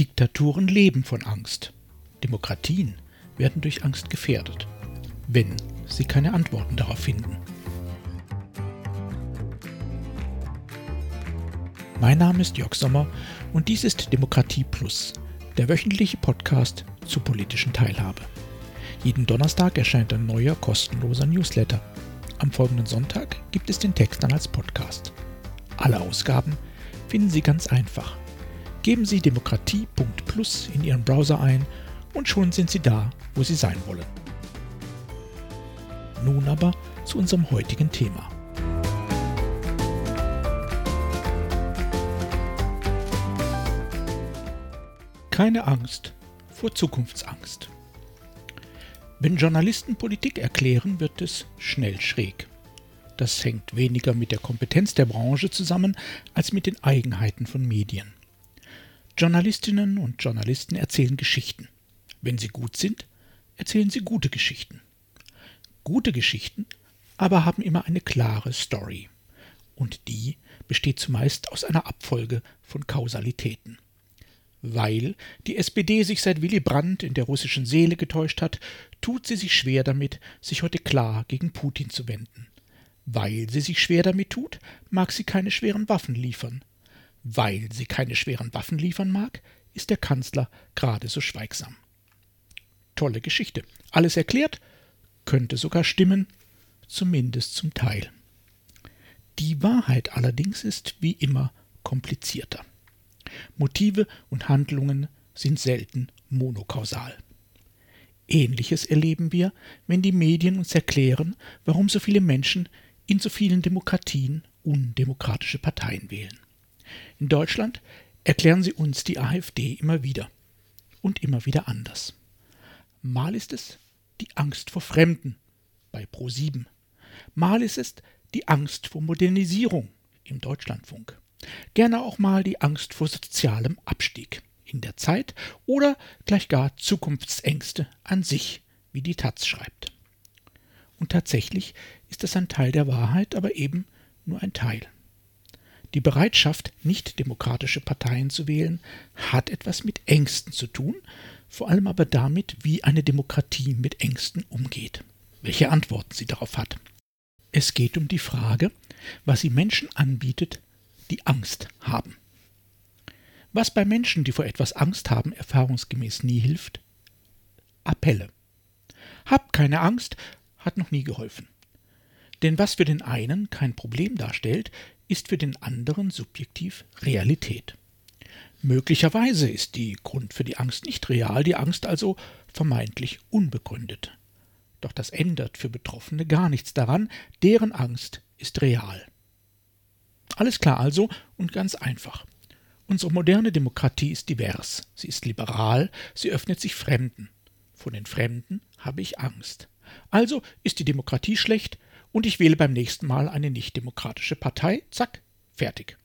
Diktaturen leben von Angst. Demokratien werden durch Angst gefährdet, wenn sie keine Antworten darauf finden. Mein Name ist Jörg Sommer und dies ist Demokratie Plus, der wöchentliche Podcast zur politischen Teilhabe. Jeden Donnerstag erscheint ein neuer kostenloser Newsletter. Am folgenden Sonntag gibt es den Text dann als Podcast. Alle Ausgaben finden Sie ganz einfach Geben Sie demokratie.plus in Ihren Browser ein und schon sind Sie da, wo Sie sein wollen. Nun aber zu unserem heutigen Thema. Keine Angst vor Zukunftsangst. Wenn Journalisten Politik erklären, wird es schnell schräg. Das hängt weniger mit der Kompetenz der Branche zusammen als mit den Eigenheiten von Medien. Journalistinnen und Journalisten erzählen Geschichten. Wenn sie gut sind, erzählen sie gute Geschichten. Gute Geschichten aber haben immer eine klare Story. Und die besteht zumeist aus einer Abfolge von Kausalitäten. Weil die SPD sich seit Willy Brandt in der russischen Seele getäuscht hat, tut sie sich schwer damit, sich heute klar gegen Putin zu wenden. Weil sie sich schwer damit tut, mag sie keine schweren Waffen liefern. Weil sie keine schweren Waffen liefern mag, ist der Kanzler gerade so schweigsam. Tolle Geschichte. Alles erklärt, könnte sogar stimmen, zumindest zum Teil. Die Wahrheit allerdings ist wie immer komplizierter. Motive und Handlungen sind selten monokausal. Ähnliches erleben wir, wenn die Medien uns erklären, warum so viele Menschen in so vielen Demokratien undemokratische Parteien wählen. In Deutschland erklären sie uns die AfD immer wieder und immer wieder anders. Mal ist es die Angst vor Fremden bei Pro7. Mal ist es die Angst vor Modernisierung im Deutschlandfunk. Gerne auch mal die Angst vor sozialem Abstieg in der Zeit oder gleich gar Zukunftsängste an sich, wie die Taz schreibt. Und tatsächlich ist das ein Teil der Wahrheit, aber eben nur ein Teil. Die Bereitschaft, nicht demokratische Parteien zu wählen, hat etwas mit Ängsten zu tun, vor allem aber damit, wie eine Demokratie mit Ängsten umgeht, welche Antworten sie darauf hat. Es geht um die Frage, was sie Menschen anbietet, die Angst haben. Was bei Menschen, die vor etwas Angst haben, erfahrungsgemäß nie hilft? Appelle. Hab keine Angst hat noch nie geholfen. Denn was für den einen kein Problem darstellt, ist für den anderen subjektiv Realität. Möglicherweise ist die Grund für die Angst nicht real, die Angst also vermeintlich unbegründet. Doch das ändert für Betroffene gar nichts daran, deren Angst ist real. Alles klar also und ganz einfach. Unsere moderne Demokratie ist divers, sie ist liberal, sie öffnet sich Fremden. Vor den Fremden habe ich Angst. Also ist die Demokratie schlecht, und ich wähle beim nächsten Mal eine nichtdemokratische Partei, zack, fertig.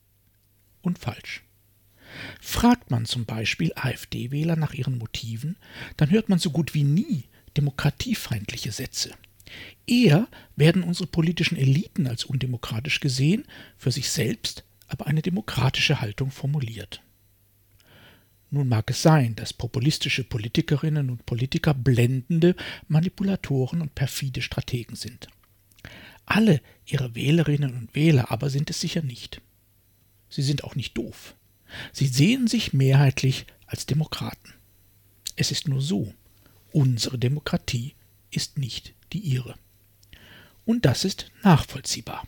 Und falsch. Fragt man zum Beispiel AfD-Wähler nach ihren Motiven, dann hört man so gut wie nie demokratiefeindliche Sätze. Eher werden unsere politischen Eliten als undemokratisch gesehen, für sich selbst aber eine demokratische Haltung formuliert. Nun mag es sein, dass populistische Politikerinnen und Politiker blendende Manipulatoren und perfide Strategen sind. Alle ihre Wählerinnen und Wähler aber sind es sicher nicht. Sie sind auch nicht doof. Sie sehen sich mehrheitlich als Demokraten. Es ist nur so, unsere Demokratie ist nicht die ihre. Und das ist nachvollziehbar.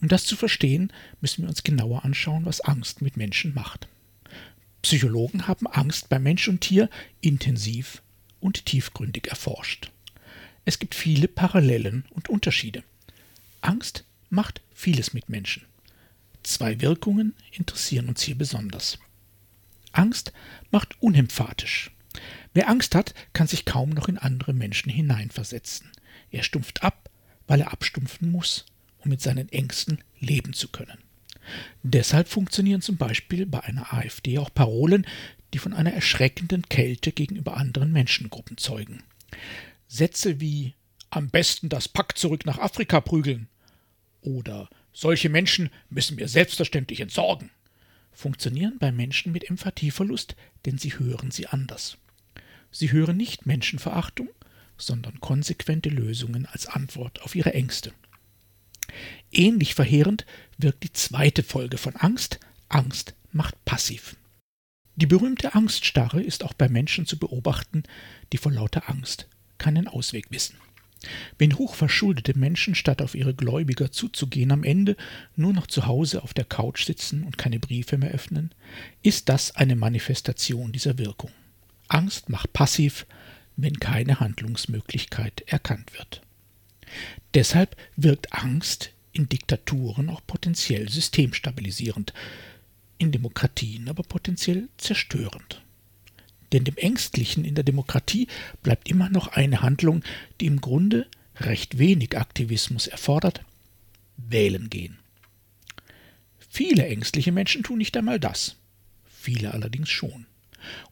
Um das zu verstehen, müssen wir uns genauer anschauen, was Angst mit Menschen macht. Psychologen haben Angst bei Mensch und Tier intensiv und tiefgründig erforscht. Es gibt viele Parallelen und Unterschiede. Angst macht vieles mit Menschen. Zwei Wirkungen interessieren uns hier besonders. Angst macht unemphatisch. Wer Angst hat, kann sich kaum noch in andere Menschen hineinversetzen. Er stumpft ab, weil er abstumpfen muss, um mit seinen Ängsten leben zu können. Deshalb funktionieren zum Beispiel bei einer AfD auch Parolen, die von einer erschreckenden Kälte gegenüber anderen Menschengruppen zeugen. Sätze wie am besten das Pack zurück nach Afrika prügeln oder solche Menschen müssen wir selbstverständlich entsorgen funktionieren bei Menschen mit Empathieverlust, denn sie hören sie anders. Sie hören nicht Menschenverachtung, sondern konsequente Lösungen als Antwort auf ihre Ängste. Ähnlich verheerend wirkt die zweite Folge von Angst. Angst macht passiv. Die berühmte Angststarre ist auch bei Menschen zu beobachten, die vor lauter Angst keinen Ausweg wissen. Wenn hochverschuldete Menschen, statt auf ihre Gläubiger zuzugehen, am Ende nur noch zu Hause auf der Couch sitzen und keine Briefe mehr öffnen, ist das eine Manifestation dieser Wirkung. Angst macht passiv, wenn keine Handlungsmöglichkeit erkannt wird. Deshalb wirkt Angst in Diktaturen auch potenziell systemstabilisierend, in Demokratien aber potenziell zerstörend. Denn dem Ängstlichen in der Demokratie bleibt immer noch eine Handlung, die im Grunde recht wenig Aktivismus erfordert wählen gehen. Viele ängstliche Menschen tun nicht einmal das, viele allerdings schon.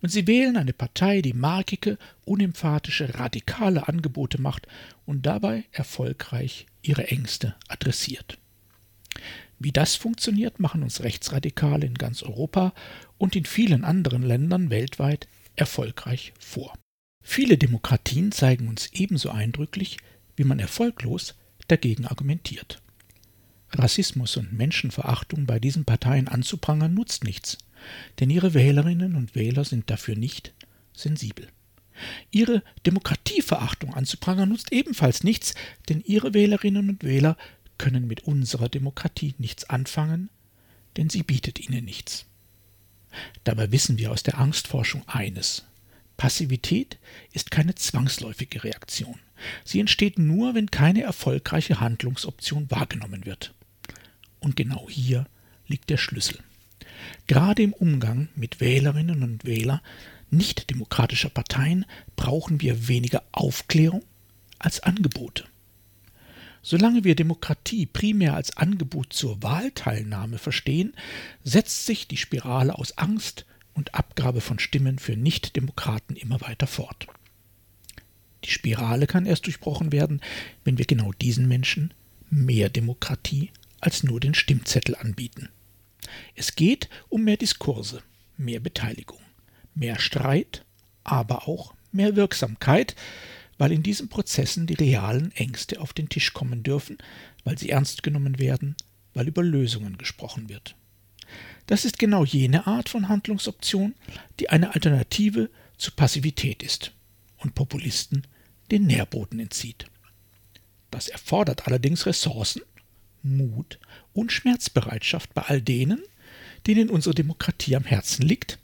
Und sie wählen eine Partei, die markige, unemphatische, radikale Angebote macht und dabei erfolgreich ihre Ängste adressiert. Wie das funktioniert, machen uns Rechtsradikale in ganz Europa und in vielen anderen Ländern weltweit erfolgreich vor. Viele Demokratien zeigen uns ebenso eindrücklich, wie man erfolglos dagegen argumentiert. Rassismus und Menschenverachtung bei diesen Parteien anzuprangern nutzt nichts, denn ihre Wählerinnen und Wähler sind dafür nicht sensibel. Ihre Demokratieverachtung anzuprangern nutzt ebenfalls nichts, denn ihre Wählerinnen und Wähler können mit unserer Demokratie nichts anfangen, denn sie bietet ihnen nichts. Dabei wissen wir aus der Angstforschung eines. Passivität ist keine zwangsläufige Reaktion. Sie entsteht nur, wenn keine erfolgreiche Handlungsoption wahrgenommen wird. Und genau hier liegt der Schlüssel. Gerade im Umgang mit Wählerinnen und Wählern nichtdemokratischer Parteien brauchen wir weniger Aufklärung als Angebote. Solange wir Demokratie primär als Angebot zur Wahlteilnahme verstehen, setzt sich die Spirale aus Angst und Abgabe von Stimmen für Nichtdemokraten immer weiter fort. Die Spirale kann erst durchbrochen werden, wenn wir genau diesen Menschen mehr Demokratie als nur den Stimmzettel anbieten. Es geht um mehr Diskurse, mehr Beteiligung, mehr Streit, aber auch mehr Wirksamkeit, weil in diesen Prozessen die realen Ängste auf den Tisch kommen dürfen, weil sie ernst genommen werden, weil über Lösungen gesprochen wird. Das ist genau jene Art von Handlungsoption, die eine Alternative zur Passivität ist und Populisten den Nährboden entzieht. Das erfordert allerdings Ressourcen, Mut und Schmerzbereitschaft bei all denen, denen unsere Demokratie am Herzen liegt,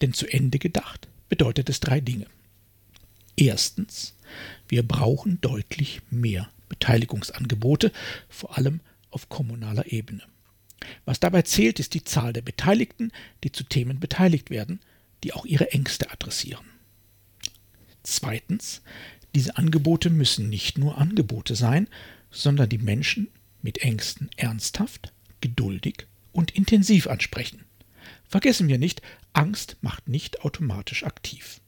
denn zu Ende gedacht bedeutet es drei Dinge. Erstens, wir brauchen deutlich mehr Beteiligungsangebote, vor allem auf kommunaler Ebene. Was dabei zählt, ist die Zahl der Beteiligten, die zu Themen beteiligt werden, die auch ihre Ängste adressieren. Zweitens, diese Angebote müssen nicht nur Angebote sein, sondern die Menschen mit Ängsten ernsthaft, geduldig und intensiv ansprechen. Vergessen wir nicht, Angst macht nicht automatisch aktiv.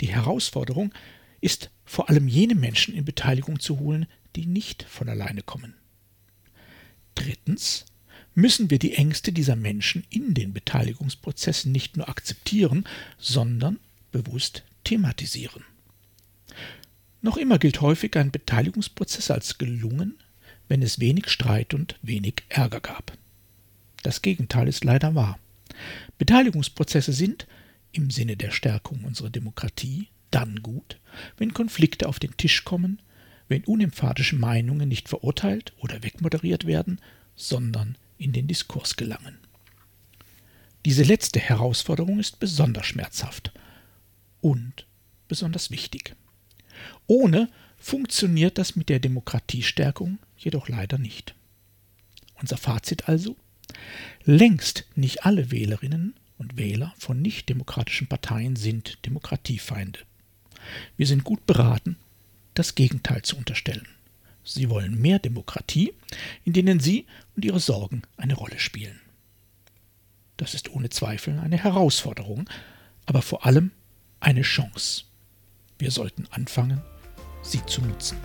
Die Herausforderung ist vor allem jene Menschen in Beteiligung zu holen, die nicht von alleine kommen. Drittens müssen wir die Ängste dieser Menschen in den Beteiligungsprozessen nicht nur akzeptieren, sondern bewusst thematisieren. Noch immer gilt häufig ein Beteiligungsprozess als gelungen, wenn es wenig Streit und wenig Ärger gab. Das Gegenteil ist leider wahr. Beteiligungsprozesse sind, im Sinne der Stärkung unserer Demokratie, dann gut, wenn Konflikte auf den Tisch kommen, wenn unemphatische Meinungen nicht verurteilt oder wegmoderiert werden, sondern in den Diskurs gelangen. Diese letzte Herausforderung ist besonders schmerzhaft und besonders wichtig. Ohne funktioniert das mit der Demokratiestärkung jedoch leider nicht. Unser Fazit also Längst nicht alle Wählerinnen und Wähler von nichtdemokratischen Parteien sind Demokratiefeinde. Wir sind gut beraten, das Gegenteil zu unterstellen. Sie wollen mehr Demokratie, in denen Sie und Ihre Sorgen eine Rolle spielen. Das ist ohne Zweifel eine Herausforderung, aber vor allem eine Chance. Wir sollten anfangen, sie zu nutzen.